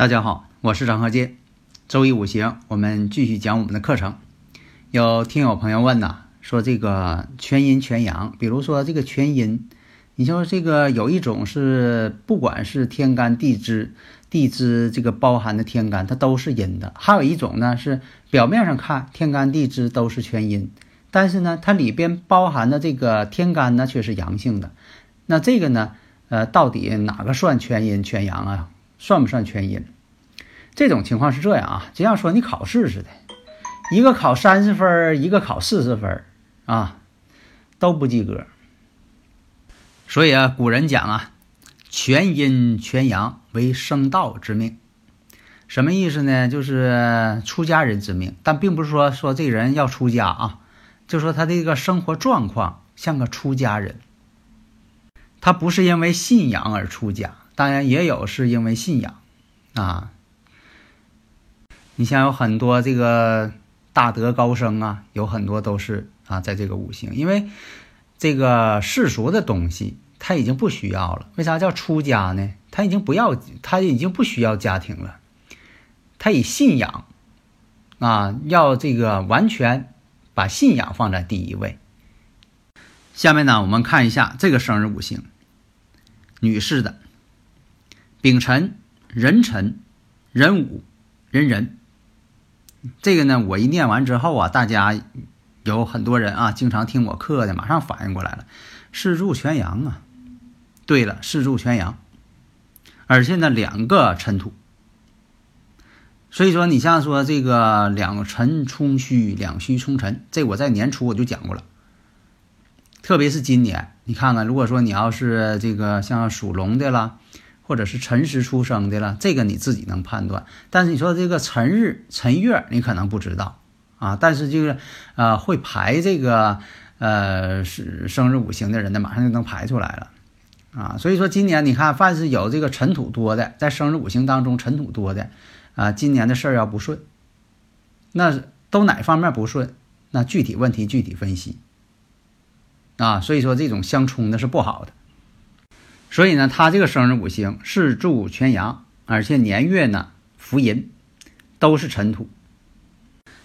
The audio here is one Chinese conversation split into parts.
大家好，我是张鹤剑。周一五行，我们继续讲我们的课程。有听友朋友问呐，说这个全阴全阳，比如说这个全阴，你说这个有一种是不管是天干地支，地支这个包含的天干它都是阴的，还有一种呢是表面上看天干地支都是全阴，但是呢它里边包含的这个天干呢却是阳性的。那这个呢，呃，到底哪个算全阴全阳啊？算不算全阴？这种情况是这样啊，就像说你考试似的，一个考三十分，一个考四十分，啊，都不及格。所以啊，古人讲啊，全阴全阳为生道之命，什么意思呢？就是出家人之命，但并不是说说这人要出家啊，就说他这个生活状况像个出家人，他不是因为信仰而出家。当然也有是因为信仰，啊，你像有很多这个大德高僧啊，有很多都是啊，在这个五行，因为这个世俗的东西他已经不需要了。为啥叫出家呢？他已经不要，他已经不需要家庭了，他以信仰啊，要这个完全把信仰放在第一位。下面呢，我们看一下这个生日五行，女士的。丙辰、壬辰、壬午、壬壬，这个呢，我一念完之后啊，大家有很多人啊，经常听我课的，马上反应过来了，四柱全阳啊。对了，四柱全阳，而且呢，两个辰土。所以说，你像说这个两辰冲虚，两虚冲辰，这我在年初我就讲过了。特别是今年，你看看，如果说你要是这个像属龙的啦。或者是辰时出生的了，这个你自己能判断。但是你说这个辰日、辰月，你可能不知道啊。但是就是，呃，会排这个呃是生日五行的人呢，马上就能排出来了啊。所以说今年你看，凡是有这个尘土多的，在生日五行当中尘土多的啊，今年的事儿要不顺，那都哪方面不顺？那具体问题具体分析啊。所以说这种相冲的是不好的。所以呢，他这个生日五行是柱全阳，而且年月呢福银，都是尘土。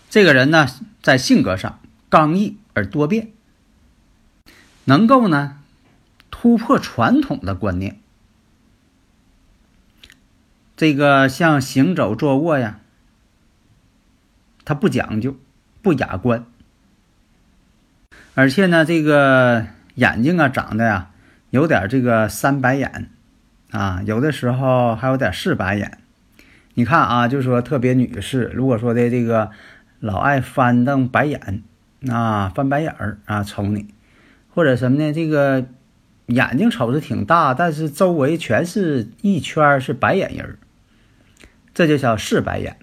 这个人呢，在性格上刚毅而多变，能够呢突破传统的观念。这个像行走坐卧呀，他不讲究，不雅观，而且呢，这个眼睛啊长得呀。有点这个三白眼，啊，有的时候还有点四白眼。你看啊，就是说特别女士，如果说的这个老爱翻瞪白眼，啊，翻白眼儿啊，瞅你，或者什么呢？这个眼睛瞅着挺大，但是周围全是一圈是白眼人这就叫四白眼。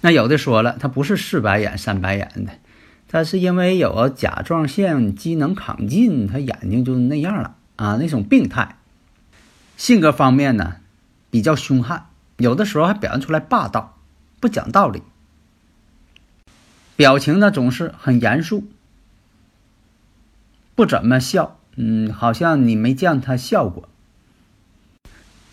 那有的说了，他不是四白眼、三白眼的。他是因为有甲状腺机能亢进，他眼睛就那样了啊，那种病态。性格方面呢，比较凶悍，有的时候还表现出来霸道，不讲道理。表情呢总是很严肃，不怎么笑，嗯，好像你没见他笑过。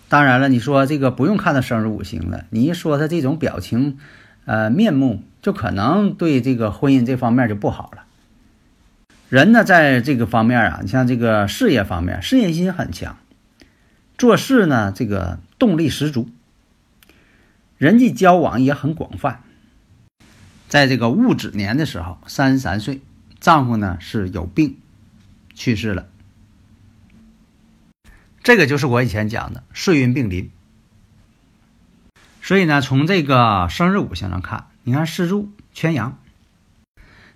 当然了，你说这个不用看他生日五行了，你一说他这种表情。呃，面目就可能对这个婚姻这方面就不好了。人呢，在这个方面啊，你像这个事业方面，事业心很强，做事呢这个动力十足，人际交往也很广泛。在这个戊子年的时候，三十三岁，丈夫呢是有病去世了。这个就是我以前讲的岁运并临。所以呢，从这个生日五行上看，你看四柱全阳，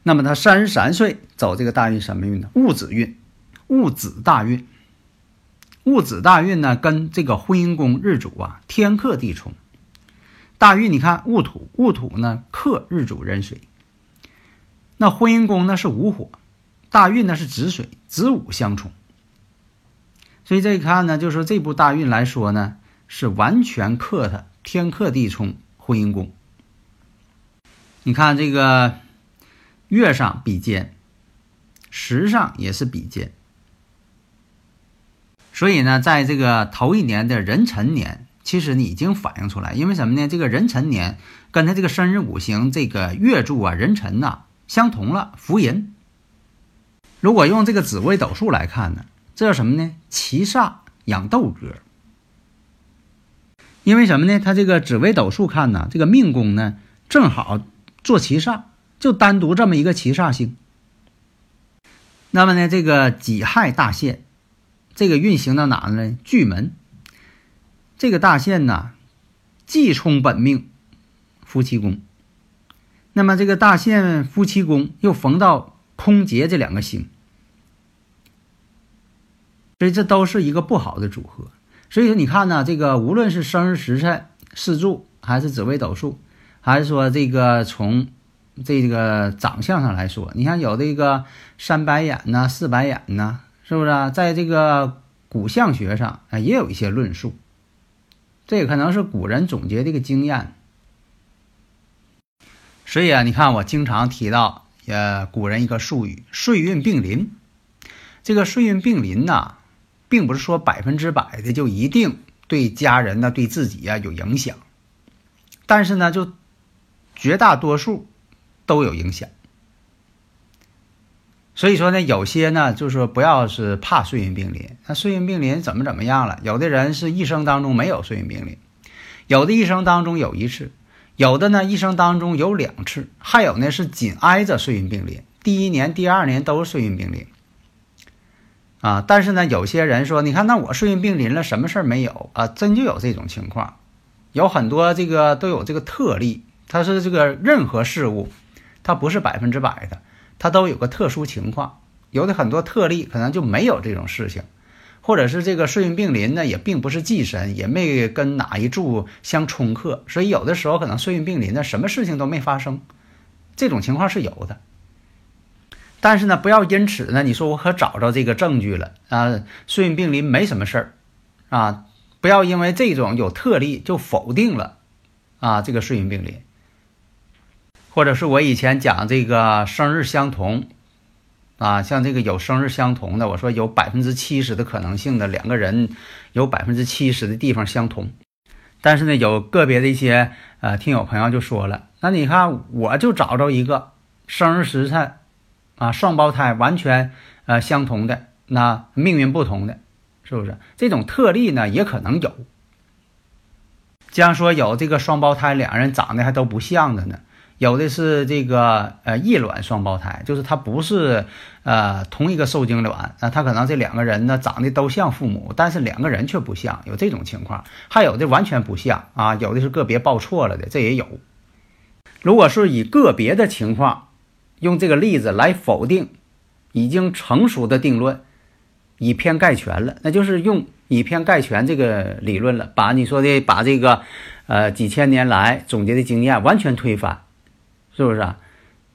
那么他三十三岁走这个大运什么运呢？戊子运，戊子大运。戊子大运呢，跟这个婚姻宫日主啊天克地冲。大运你看戊土，戊土呢克日主壬水。那婚姻宫呢是午火，大运呢是子水，子午相冲。所以这一看呢，就说这部大运来说呢，是完全克它天克地冲婚姻宫。你看这个月上比肩，时上也是比肩。所以呢，在这个头一年的壬辰年，其实你已经反映出来，因为什么呢？这个壬辰年跟他这个生日五行这个月柱啊，壬辰呐。相同了，福银。如果用这个紫微斗数来看呢，这叫什么呢？七煞养斗格。因为什么呢？他这个紫微斗数看呢，这个命宫呢正好做七煞，就单独这么一个七煞星。那么呢，这个己亥大限，这个运行到哪呢？巨门。这个大限呢，既冲本命夫妻宫。那么这个大限夫妻宫又逢到空劫这两个星，所以这都是一个不好的组合。所以说你看呢，这个无论是生日时辰、四柱，还是紫微斗数，还是说这个从这个长相上来说，你看有这个三白眼呐、四白眼呐，是不是啊？在这个骨相学上啊，也有一些论述。这也可能是古人总结的一个经验。所以啊，你看我经常提到，呃，古人一个术语“岁运并临”。这个“岁运并临”呐，并不是说百分之百的就一定对家人呢、对自己呀有影响，但是呢，就绝大多数都有影响。所以说呢，有些呢，就是说不要是怕岁运病临。那岁运病临怎么怎么样了？有的人是一生当中没有岁运病临，有的一生当中有一次。有的呢，一生当中有两次，还有呢是紧挨着岁运病临，第一年、第二年都是岁运病临，啊，但是呢，有些人说，你看那我岁运病临了，什么事儿没有啊？真就有这种情况，有很多这个都有这个特例，它是这个任何事物，它不是百分之百的，它都有个特殊情况，有的很多特例可能就没有这种事情。或者是这个岁运并临呢，也并不是忌神，也没跟哪一柱相冲克，所以有的时候可能岁运并临呢，什么事情都没发生，这种情况是有的。但是呢，不要因此呢，你说我可找着这个证据了啊，岁运并临没什么事儿啊，不要因为这种有特例就否定了啊这个岁运并临，或者是我以前讲这个生日相同。啊，像这个有生日相同的，我说有百分之七十的可能性的两个人，有百分之七十的地方相同，但是呢，有个别的一些呃听友朋友就说了，那你看我就找着一个生日时辰啊双胞胎完全呃相同的，那命运不同的，是不是？这种特例呢也可能有，这样说有这个双胞胎两人长得还都不像的呢。有的是这个呃异卵双胞胎，就是他不是呃同一个受精卵啊，他可能这两个人呢长得都像父母，但是两个人却不像，有这种情况。还有的完全不像啊，有的是个别报错了的，这也有。如果是以个别的情况，用这个例子来否定已经成熟的定论，以偏概全了，那就是用以偏概全这个理论了，把你说的把这个呃几千年来总结的经验完全推翻。是不是啊？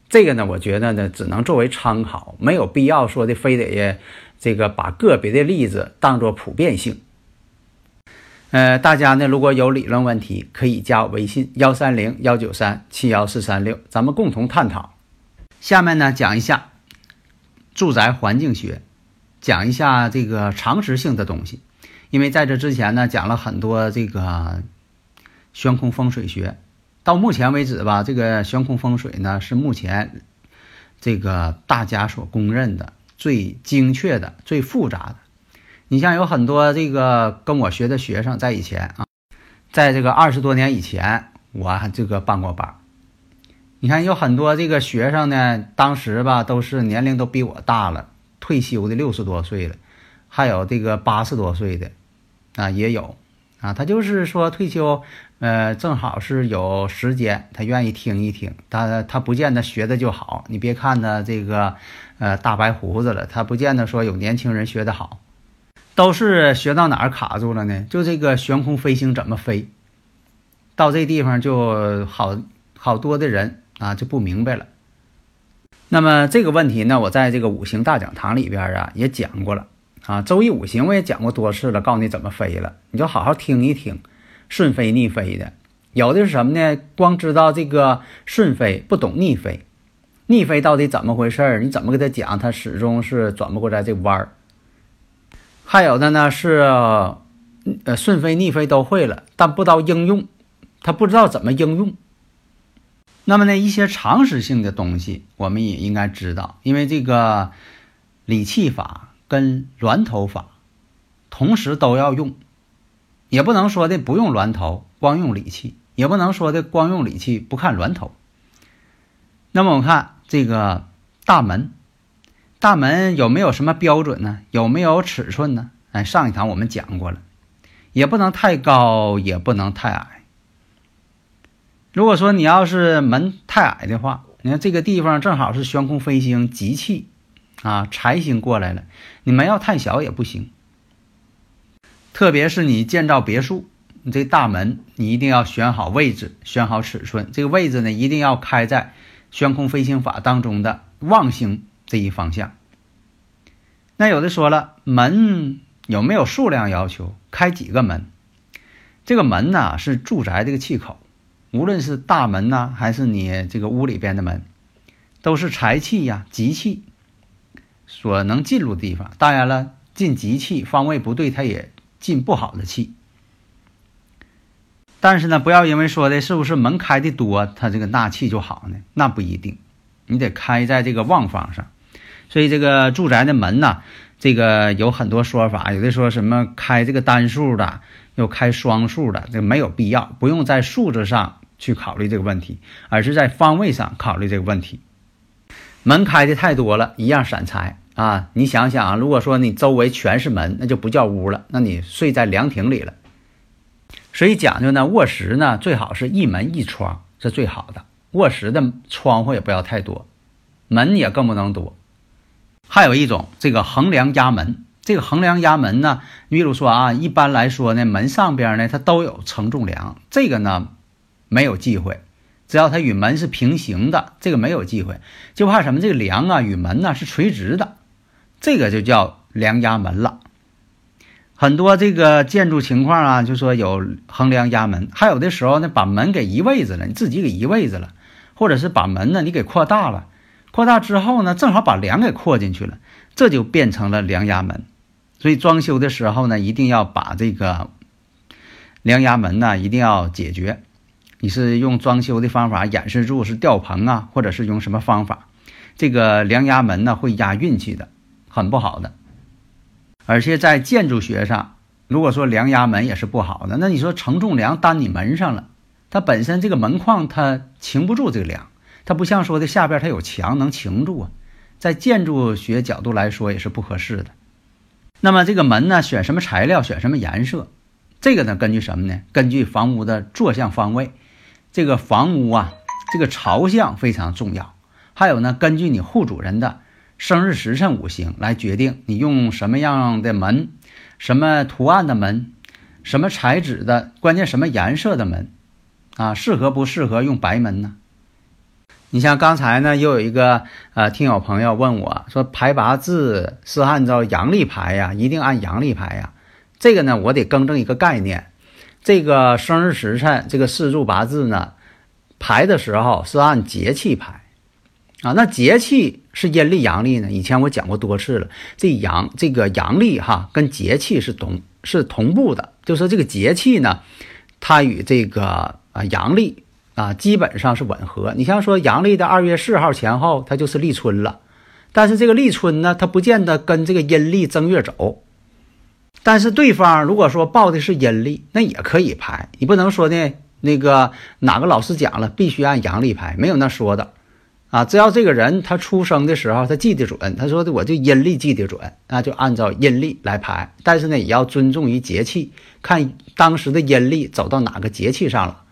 这个呢，我觉得呢，只能作为参考，没有必要说的非得这个把个别的例子当做普遍性。呃，大家呢如果有理论问题，可以加我微信幺三零幺九三七幺四三六，咱们共同探讨。下面呢讲一下住宅环境学，讲一下这个常识性的东西。因为在这之前呢讲了很多这个悬空风水学。到目前为止吧，这个悬空风水呢是目前这个大家所公认的最精确的、最复杂的。你像有很多这个跟我学的学生，在以前啊，在这个二十多年以前，我还这个办过班。你看有很多这个学生呢，当时吧都是年龄都比我大了，退休的六十多岁了，还有这个八十多岁的啊也有。啊，他就是说退休，呃，正好是有时间，他愿意听一听。他他不见得学的就好，你别看他这个，呃，大白胡子了，他不见得说有年轻人学的好，都是学到哪儿卡住了呢？就这个悬空飞行怎么飞，到这地方就好好多的人啊就不明白了。那么这个问题呢，我在这个五行大讲堂里边啊也讲过了。啊，周易五行我也讲过多次了，告诉你怎么飞了，你就好好听一听，顺飞逆飞的，有的是什么呢？光知道这个顺飞，不懂逆飞，逆飞到底怎么回事儿？你怎么给他讲，他始终是转不过来这弯儿。还有的呢是，呃，顺飞逆飞都会了，但不知道应用，他不知道怎么应用。那么呢，一些常识性的东西，我们也应该知道，因为这个理气法。跟峦头法同时都要用，也不能说的不用峦头，光用理气；也不能说的光用理气不看峦头。那么我们看这个大门，大门有没有什么标准呢？有没有尺寸呢？哎，上一堂我们讲过了，也不能太高，也不能太矮。如果说你要是门太矮的话，你看这个地方正好是悬空飞星集气。啊，财星过来了，你门要太小也不行。特别是你建造别墅，你这大门你一定要选好位置，选好尺寸。这个位置呢，一定要开在悬空飞行法当中的旺星这一方向。那有的说了，门有没有数量要求？开几个门？这个门呢，是住宅这个气口，无论是大门呐，还是你这个屋里边的门，都是财气呀，吉气。所能进入的地方，当然了，进吉气方位不对，它也进不好的气。但是呢，不要因为说的是不是门开的多，它这个纳气就好呢？那不一定，你得开在这个旺方上。所以这个住宅的门呢，这个有很多说法，有的说什么开这个单数的，又开双数的，这没有必要，不用在数字上去考虑这个问题，而是在方位上考虑这个问题。门开的太多了，一样闪财。啊，你想想啊，如果说你周围全是门，那就不叫屋了，那你睡在凉亭里了。所以讲究呢，卧室呢最好是一门一窗是最好的，卧室的窗户也不要太多，门也更不能多。还有一种这个横梁压门，这个横梁压门呢，你比如说啊，一般来说呢，门上边呢它都有承重梁，这个呢没有忌讳。只要它与门是平行的，这个没有忌讳。就怕什么？这个梁啊与门呢是垂直的。这个就叫梁压门了，很多这个建筑情况啊，就说有横梁压门，还有的时候呢，把门给移位置了，你自己给移位置了，或者是把门呢你给扩大了，扩大之后呢，正好把梁给扩进去了，这就变成了梁压门。所以装修的时候呢，一定要把这个梁压门呢一定要解决。你是用装修的方法掩饰住，是吊棚啊，或者是用什么方法？这个梁压门呢会压运气的。很不好的，而且在建筑学上，如果说梁压门也是不好的，那你说承重梁担你门上了，它本身这个门框它擎不住这个梁，它不像说的下边它有墙能擎住啊，在建筑学角度来说也是不合适的。那么这个门呢，选什么材料，选什么颜色，这个呢根据什么呢？根据房屋的坐向方位，这个房屋啊，这个朝向非常重要。还有呢，根据你户主人的。生日时辰五行来决定你用什么样的门，什么图案的门，什么材质的，关键什么颜色的门，啊，适合不适合用白门呢？你像刚才呢，又有一个呃听友朋友问我说，排八字是按照阳历排呀，一定按阳历排呀？这个呢，我得更正一个概念，这个生日时辰这个四柱八字呢，排的时候是按节气排。啊，那节气是阴历阳历呢？以前我讲过多次了。这阳这个阳历哈，跟节气是同是同步的。就说这个节气呢，它与这个啊阳历啊基本上是吻合。你像说阳历的二月四号前后，它就是立春了。但是这个立春呢，它不见得跟这个阴历正月走。但是对方如果说报的是阴历，那也可以排。你不能说呢，那个哪个老师讲了必须按阳历排，没有那说的。啊，只要这个人他出生的时候他记得准，他说的我就阴历记得准，那就按照阴历来排。但是呢，也要尊重于节气，看当时的阴历走到哪个节气上了，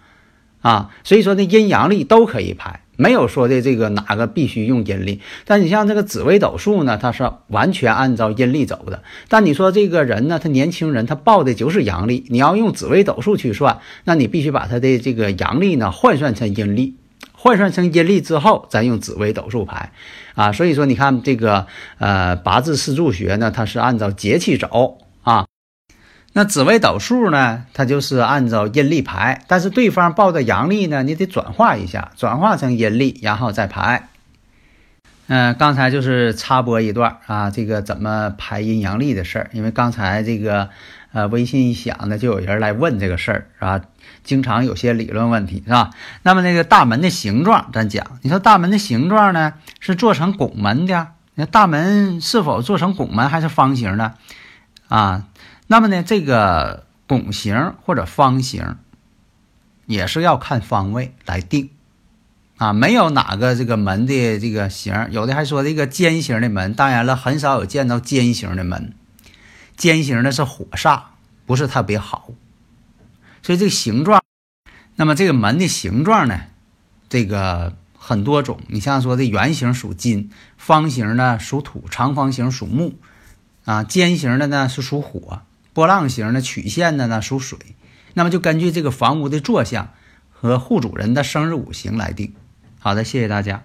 啊，所以说呢，阴阳历都可以排，没有说的这个哪个必须用阴历。但你像这个紫微斗数呢，它是完全按照阴历走的。但你说这个人呢，他年轻人他报的就是阳历，你要用紫微斗数去算，那你必须把他的这个阳历呢换算成阴历。换算成阴历之后，咱用紫微斗数排，啊，所以说你看这个呃八字四柱学呢，它是按照节气走啊。那紫微斗数呢，它就是按照阴历排，但是对方报的阳历呢，你得转化一下，转化成阴历，然后再排。嗯，刚才就是插播一段啊，这个怎么排阴阳历的事儿，因为刚才这个。呃，微信一响呢，就有人来问这个事儿，是吧？经常有些理论问题，是吧？那么那个大门的形状，咱讲，你说大门的形状呢，是做成拱门的？那大门是否做成拱门还是方形的？啊，那么呢，这个拱形或者方形，也是要看方位来定，啊，没有哪个这个门的这个形，有的还说这个尖形的门，当然了，很少有见到尖形的门。尖形的是火煞，不是特别好，所以这个形状，那么这个门的形状呢，这个很多种。你像说的圆形属金，方形呢属土，长方形属木，啊，尖形的呢是属火，波浪形的曲线的呢属水。那么就根据这个房屋的坐向和户主人的生日五行来定。好的，谢谢大家。